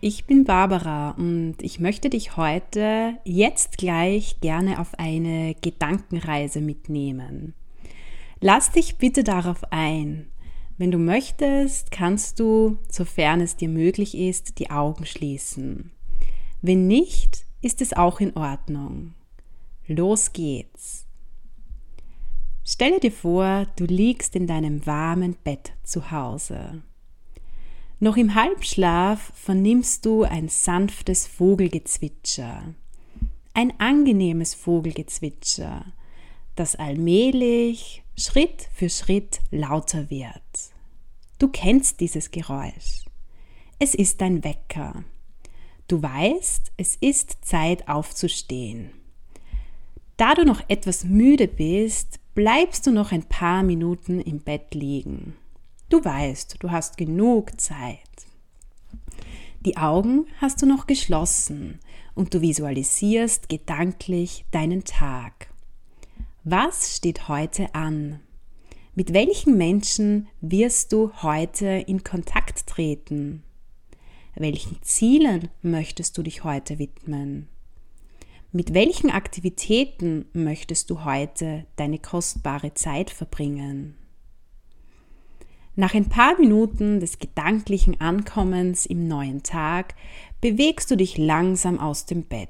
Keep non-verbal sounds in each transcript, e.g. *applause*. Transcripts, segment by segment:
ich bin Barbara und ich möchte dich heute jetzt gleich gerne auf eine Gedankenreise mitnehmen. Lass dich bitte darauf ein. Wenn du möchtest, kannst du, sofern es dir möglich ist, die Augen schließen. Wenn nicht, ist es auch in Ordnung. Los geht's. Stelle dir vor, du liegst in deinem warmen Bett zu Hause. Noch im Halbschlaf vernimmst du ein sanftes Vogelgezwitscher, ein angenehmes Vogelgezwitscher, das allmählich, Schritt für Schritt lauter wird. Du kennst dieses Geräusch. Es ist dein Wecker. Du weißt, es ist Zeit aufzustehen. Da du noch etwas müde bist, bleibst du noch ein paar Minuten im Bett liegen. Du weißt, du hast genug Zeit. Die Augen hast du noch geschlossen und du visualisierst gedanklich deinen Tag. Was steht heute an? Mit welchen Menschen wirst du heute in Kontakt treten? Welchen Zielen möchtest du dich heute widmen? Mit welchen Aktivitäten möchtest du heute deine kostbare Zeit verbringen? Nach ein paar Minuten des gedanklichen Ankommens im neuen Tag bewegst du dich langsam aus dem Bett.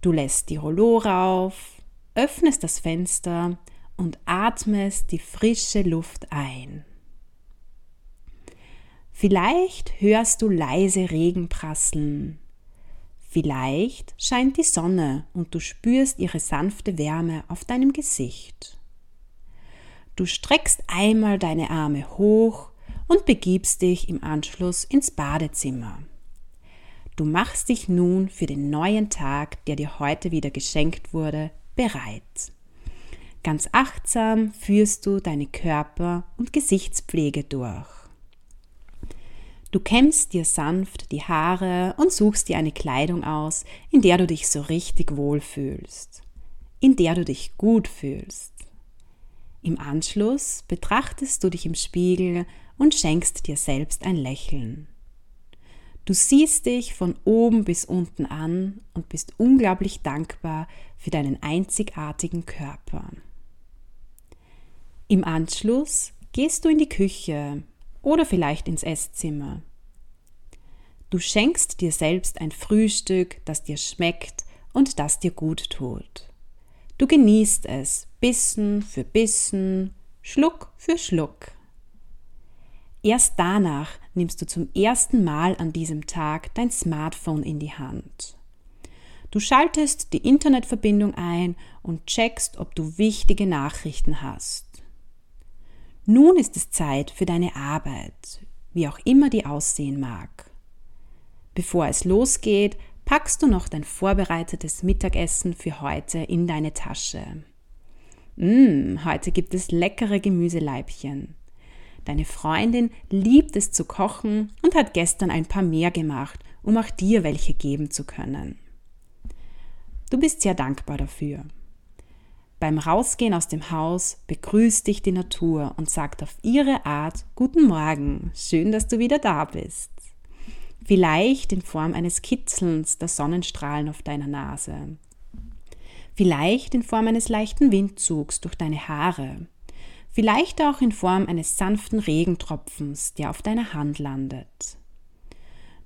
Du lässt die Rollore auf, öffnest das Fenster und atmest die frische Luft ein. Vielleicht hörst du leise Regen prasseln. Vielleicht scheint die Sonne und du spürst ihre sanfte Wärme auf deinem Gesicht. Du streckst einmal deine Arme hoch und begibst dich im Anschluss ins Badezimmer. Du machst dich nun für den neuen Tag, der dir heute wieder geschenkt wurde, bereit. Ganz achtsam führst du deine Körper- und Gesichtspflege durch. Du kämmst dir sanft die Haare und suchst dir eine Kleidung aus, in der du dich so richtig wohlfühlst, in der du dich gut fühlst. Im Anschluss betrachtest du dich im Spiegel und schenkst dir selbst ein Lächeln. Du siehst dich von oben bis unten an und bist unglaublich dankbar für deinen einzigartigen Körper. Im Anschluss gehst du in die Küche oder vielleicht ins Esszimmer. Du schenkst dir selbst ein Frühstück, das dir schmeckt und das dir gut tut. Du genießt es, Bissen für Bissen, Schluck für Schluck. Erst danach nimmst du zum ersten Mal an diesem Tag dein Smartphone in die Hand. Du schaltest die Internetverbindung ein und checkst, ob du wichtige Nachrichten hast. Nun ist es Zeit für deine Arbeit, wie auch immer die aussehen mag. Bevor es losgeht, packst du noch dein vorbereitetes Mittagessen für heute in deine Tasche. Mmh, heute gibt es leckere Gemüseleibchen. Deine Freundin liebt es zu kochen und hat gestern ein paar mehr gemacht, um auch dir welche geben zu können. Du bist sehr dankbar dafür. Beim Rausgehen aus dem Haus begrüßt dich die Natur und sagt auf ihre Art Guten Morgen, schön, dass du wieder da bist vielleicht in Form eines Kitzelns der Sonnenstrahlen auf deiner Nase, vielleicht in Form eines leichten Windzugs durch deine Haare, vielleicht auch in Form eines sanften Regentropfens, der auf deiner Hand landet.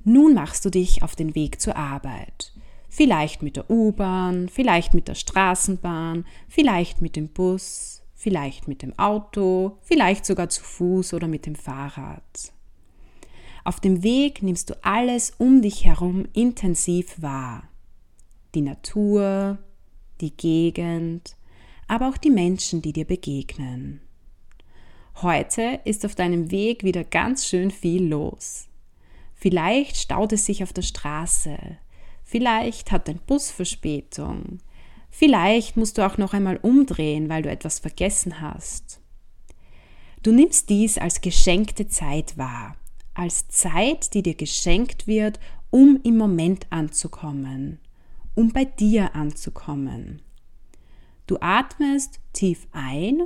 Nun machst du dich auf den Weg zur Arbeit. Vielleicht mit der U-Bahn, vielleicht mit der Straßenbahn, vielleicht mit dem Bus, vielleicht mit dem Auto, vielleicht sogar zu Fuß oder mit dem Fahrrad. Auf dem Weg nimmst du alles um dich herum intensiv wahr. Die Natur, die Gegend, aber auch die Menschen, die dir begegnen. Heute ist auf deinem Weg wieder ganz schön viel los. Vielleicht staut es sich auf der Straße, vielleicht hat dein Bus Verspätung, vielleicht musst du auch noch einmal umdrehen, weil du etwas vergessen hast. Du nimmst dies als geschenkte Zeit wahr als Zeit, die dir geschenkt wird, um im Moment anzukommen, um bei dir anzukommen. Du atmest tief ein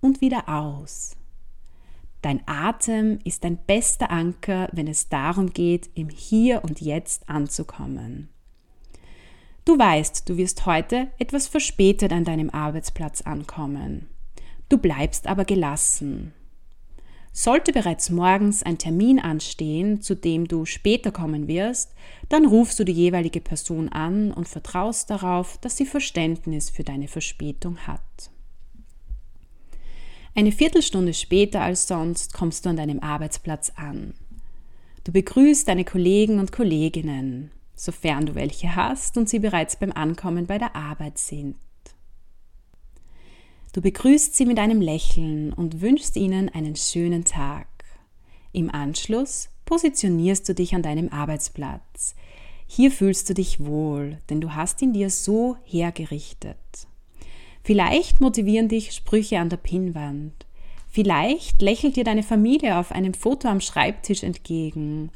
und wieder aus. Dein Atem ist dein bester Anker, wenn es darum geht, im Hier und Jetzt anzukommen. Du weißt, du wirst heute etwas verspätet an deinem Arbeitsplatz ankommen. Du bleibst aber gelassen. Sollte bereits morgens ein Termin anstehen, zu dem du später kommen wirst, dann rufst du die jeweilige Person an und vertraust darauf, dass sie Verständnis für deine Verspätung hat. Eine Viertelstunde später als sonst kommst du an deinem Arbeitsplatz an. Du begrüßt deine Kollegen und Kolleginnen, sofern du welche hast und sie bereits beim Ankommen bei der Arbeit sind. Du begrüßt sie mit einem Lächeln und wünschst ihnen einen schönen Tag. Im Anschluss positionierst du dich an deinem Arbeitsplatz. Hier fühlst du dich wohl, denn du hast ihn dir so hergerichtet. Vielleicht motivieren dich Sprüche an der Pinnwand. Vielleicht lächelt dir deine Familie auf einem Foto am Schreibtisch entgegen.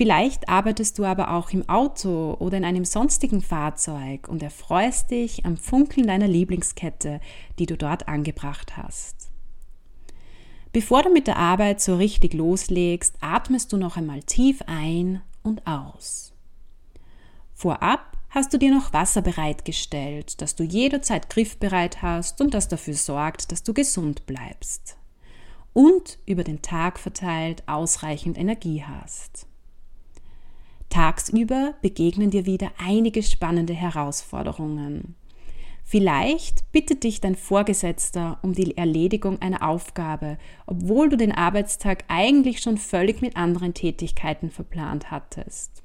Vielleicht arbeitest du aber auch im Auto oder in einem sonstigen Fahrzeug und erfreust dich am Funkeln deiner Lieblingskette, die du dort angebracht hast. Bevor du mit der Arbeit so richtig loslegst, atmest du noch einmal tief ein und aus. Vorab hast du dir noch Wasser bereitgestellt, das du jederzeit griffbereit hast und das dafür sorgt, dass du gesund bleibst. Und über den Tag verteilt ausreichend Energie hast. Tagsüber begegnen dir wieder einige spannende Herausforderungen. Vielleicht bittet dich dein Vorgesetzter um die Erledigung einer Aufgabe, obwohl du den Arbeitstag eigentlich schon völlig mit anderen Tätigkeiten verplant hattest.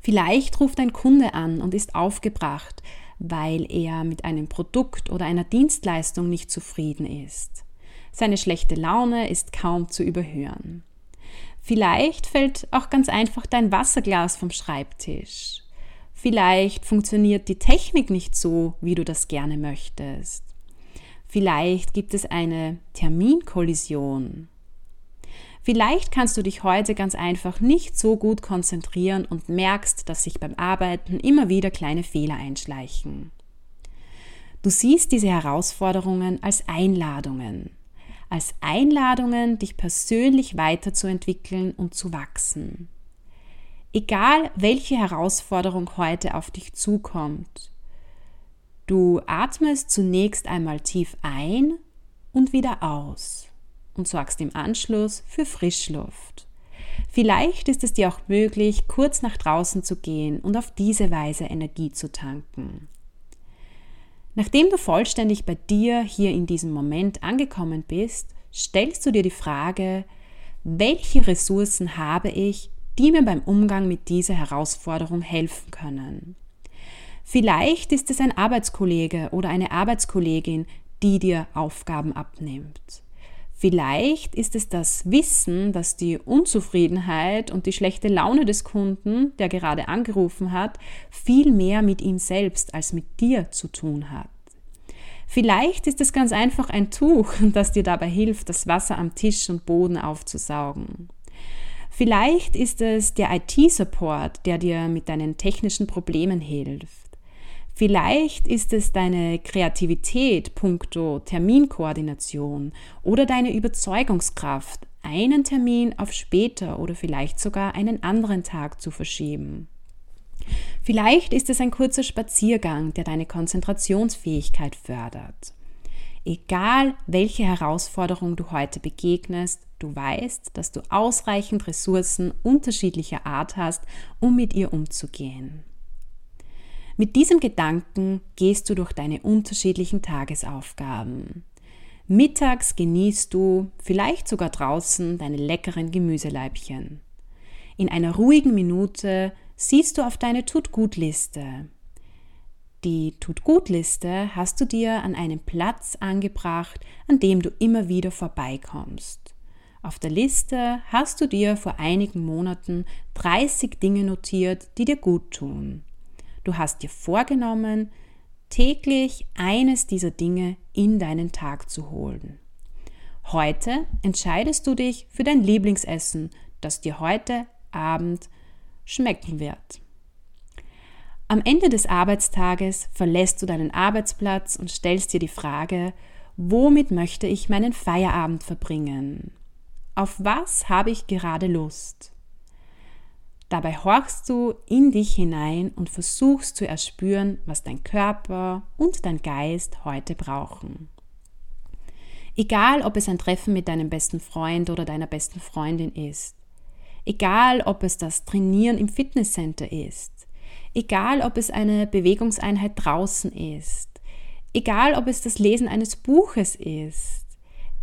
Vielleicht ruft ein Kunde an und ist aufgebracht, weil er mit einem Produkt oder einer Dienstleistung nicht zufrieden ist. Seine schlechte Laune ist kaum zu überhören. Vielleicht fällt auch ganz einfach dein Wasserglas vom Schreibtisch. Vielleicht funktioniert die Technik nicht so, wie du das gerne möchtest. Vielleicht gibt es eine Terminkollision. Vielleicht kannst du dich heute ganz einfach nicht so gut konzentrieren und merkst, dass sich beim Arbeiten immer wieder kleine Fehler einschleichen. Du siehst diese Herausforderungen als Einladungen, als Einladungen, dich persönlich weiterzuentwickeln und zu wachsen. Egal, welche Herausforderung heute auf dich zukommt, du atmest zunächst einmal tief ein und wieder aus und sorgst im Anschluss für Frischluft. Vielleicht ist es dir auch möglich, kurz nach draußen zu gehen und auf diese Weise Energie zu tanken. Nachdem du vollständig bei dir hier in diesem Moment angekommen bist, stellst du dir die Frage, welche Ressourcen habe ich, die mir beim Umgang mit dieser Herausforderung helfen können. Vielleicht ist es ein Arbeitskollege oder eine Arbeitskollegin, die dir Aufgaben abnimmt. Vielleicht ist es das Wissen, dass die Unzufriedenheit und die schlechte Laune des Kunden, der gerade angerufen hat, viel mehr mit ihm selbst als mit dir zu tun hat. Vielleicht ist es ganz einfach ein Tuch, *laughs* das dir dabei hilft, das Wasser am Tisch und Boden aufzusaugen. Vielleicht ist es der IT-Support, der dir mit deinen technischen Problemen hilft. Vielleicht ist es deine Kreativität puncto Terminkoordination oder deine Überzeugungskraft, einen Termin auf später oder vielleicht sogar einen anderen Tag zu verschieben. Vielleicht ist es ein kurzer Spaziergang, der deine Konzentrationsfähigkeit fördert. Egal, welche Herausforderung du heute begegnest, du weißt, dass du ausreichend Ressourcen unterschiedlicher Art hast, um mit ihr umzugehen. Mit diesem Gedanken gehst du durch deine unterschiedlichen Tagesaufgaben. Mittags genießt du, vielleicht sogar draußen, deine leckeren Gemüseleibchen. In einer ruhigen Minute siehst du auf deine Tut-Gut-Liste. Die Tut-Gut-Liste hast du dir an einem Platz angebracht, an dem du immer wieder vorbeikommst. Auf der Liste hast du dir vor einigen Monaten 30 Dinge notiert, die dir gut tun. Du hast dir vorgenommen, täglich eines dieser Dinge in deinen Tag zu holen. Heute entscheidest du dich für dein Lieblingsessen, das dir heute Abend schmecken wird. Am Ende des Arbeitstages verlässt du deinen Arbeitsplatz und stellst dir die Frage, womit möchte ich meinen Feierabend verbringen? Auf was habe ich gerade Lust? Dabei horchst du in dich hinein und versuchst zu erspüren, was dein Körper und dein Geist heute brauchen. Egal, ob es ein Treffen mit deinem besten Freund oder deiner besten Freundin ist. Egal, ob es das Trainieren im Fitnesscenter ist Egal, ob es eine Bewegungseinheit draußen ist, egal, ob es das Lesen eines Buches ist,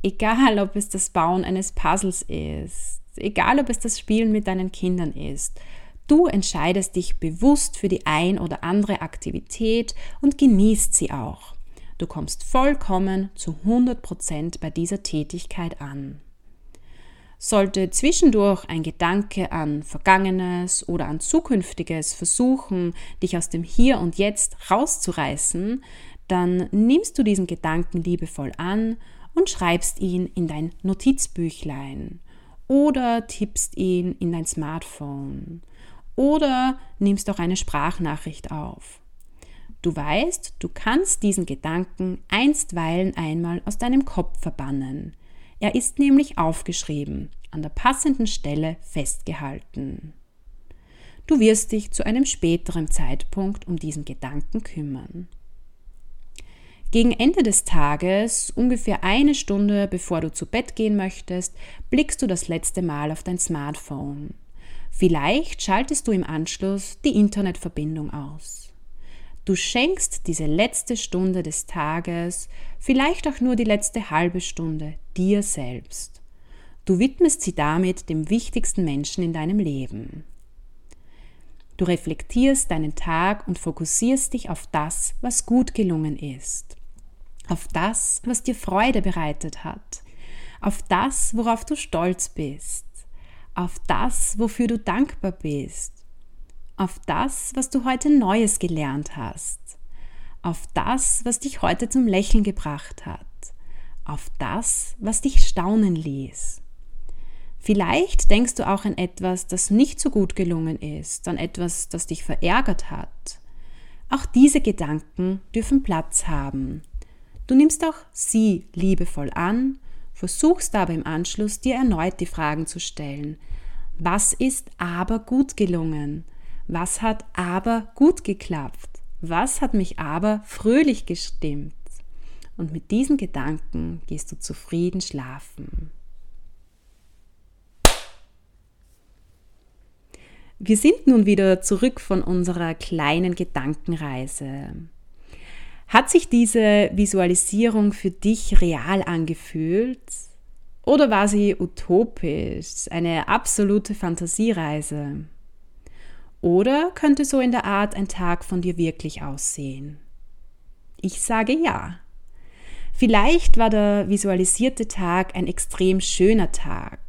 egal, ob es das Bauen eines Puzzles ist, egal, ob es das Spielen mit deinen Kindern ist. Du entscheidest dich bewusst für die ein oder andere Aktivität und genießt sie auch. Du kommst vollkommen zu 100% bei dieser Tätigkeit an. Sollte zwischendurch ein Gedanke an Vergangenes oder an Zukünftiges versuchen, dich aus dem Hier und Jetzt rauszureißen, dann nimmst du diesen Gedanken liebevoll an und schreibst ihn in dein Notizbüchlein oder tippst ihn in dein Smartphone oder nimmst auch eine Sprachnachricht auf. Du weißt, du kannst diesen Gedanken einstweilen einmal aus deinem Kopf verbannen. Er ist nämlich aufgeschrieben, an der passenden Stelle festgehalten. Du wirst dich zu einem späteren Zeitpunkt um diesen Gedanken kümmern. Gegen Ende des Tages, ungefähr eine Stunde bevor du zu Bett gehen möchtest, blickst du das letzte Mal auf dein Smartphone. Vielleicht schaltest du im Anschluss die Internetverbindung aus. Du schenkst diese letzte Stunde des Tages, vielleicht auch nur die letzte halbe Stunde, dir selbst. Du widmest sie damit dem wichtigsten Menschen in deinem Leben. Du reflektierst deinen Tag und fokussierst dich auf das, was gut gelungen ist, auf das, was dir Freude bereitet hat, auf das, worauf du stolz bist, auf das, wofür du dankbar bist auf das, was du heute Neues gelernt hast, auf das, was dich heute zum Lächeln gebracht hat, auf das, was dich staunen ließ. Vielleicht denkst du auch an etwas, das nicht so gut gelungen ist, an etwas, das dich verärgert hat. Auch diese Gedanken dürfen Platz haben. Du nimmst auch sie liebevoll an, versuchst aber im Anschluss dir erneut die Fragen zu stellen. Was ist aber gut gelungen? Was hat aber gut geklappt? Was hat mich aber fröhlich gestimmt? Und mit diesen Gedanken gehst du zufrieden schlafen. Wir sind nun wieder zurück von unserer kleinen Gedankenreise. Hat sich diese Visualisierung für dich real angefühlt? Oder war sie utopisch, eine absolute Fantasiereise? Oder könnte so in der Art ein Tag von dir wirklich aussehen? Ich sage ja. Vielleicht war der visualisierte Tag ein extrem schöner Tag.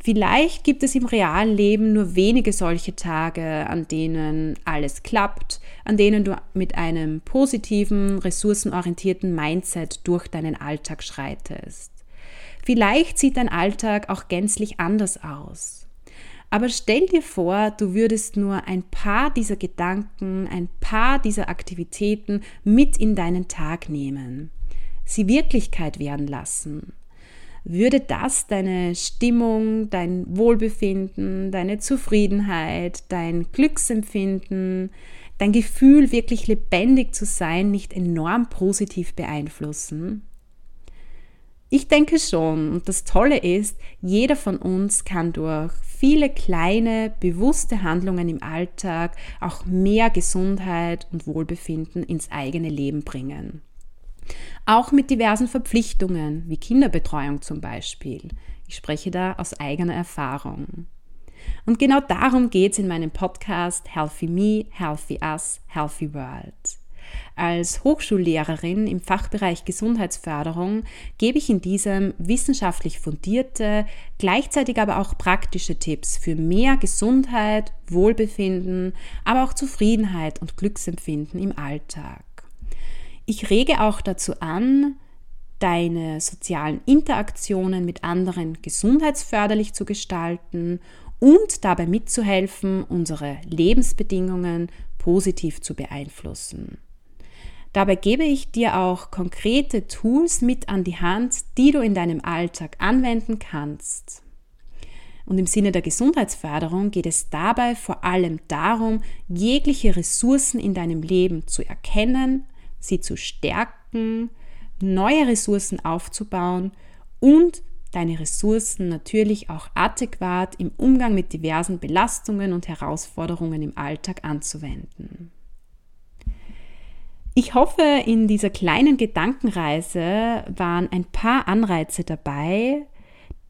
Vielleicht gibt es im realen Leben nur wenige solche Tage, an denen alles klappt, an denen du mit einem positiven, ressourcenorientierten Mindset durch deinen Alltag schreitest. Vielleicht sieht dein Alltag auch gänzlich anders aus. Aber stell dir vor, du würdest nur ein paar dieser Gedanken, ein paar dieser Aktivitäten mit in deinen Tag nehmen, sie Wirklichkeit werden lassen. Würde das deine Stimmung, dein Wohlbefinden, deine Zufriedenheit, dein Glücksempfinden, dein Gefühl, wirklich lebendig zu sein, nicht enorm positiv beeinflussen? Ich denke schon. Und das Tolle ist, jeder von uns kann durch viele kleine, bewusste Handlungen im Alltag auch mehr Gesundheit und Wohlbefinden ins eigene Leben bringen. Auch mit diversen Verpflichtungen, wie Kinderbetreuung zum Beispiel. Ich spreche da aus eigener Erfahrung. Und genau darum geht es in meinem Podcast Healthy Me, Healthy Us, Healthy World. Als Hochschullehrerin im Fachbereich Gesundheitsförderung gebe ich in diesem wissenschaftlich fundierte, gleichzeitig aber auch praktische Tipps für mehr Gesundheit, Wohlbefinden, aber auch Zufriedenheit und Glücksempfinden im Alltag. Ich rege auch dazu an, deine sozialen Interaktionen mit anderen gesundheitsförderlich zu gestalten und dabei mitzuhelfen, unsere Lebensbedingungen positiv zu beeinflussen. Dabei gebe ich dir auch konkrete Tools mit an die Hand, die du in deinem Alltag anwenden kannst. Und im Sinne der Gesundheitsförderung geht es dabei vor allem darum, jegliche Ressourcen in deinem Leben zu erkennen, sie zu stärken, neue Ressourcen aufzubauen und deine Ressourcen natürlich auch adäquat im Umgang mit diversen Belastungen und Herausforderungen im Alltag anzuwenden. Ich hoffe, in dieser kleinen Gedankenreise waren ein paar Anreize dabei,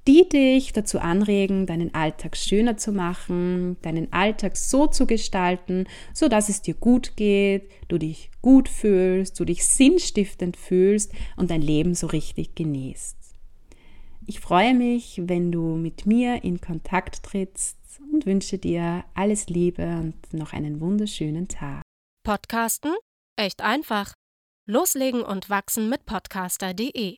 die dich dazu anregen, deinen Alltag schöner zu machen, deinen Alltag so zu gestalten, so dass es dir gut geht, du dich gut fühlst, du dich sinnstiftend fühlst und dein Leben so richtig genießt. Ich freue mich, wenn du mit mir in Kontakt trittst und wünsche dir alles Liebe und noch einen wunderschönen Tag. Podcasten? Echt einfach. Loslegen und wachsen mit podcaster.de.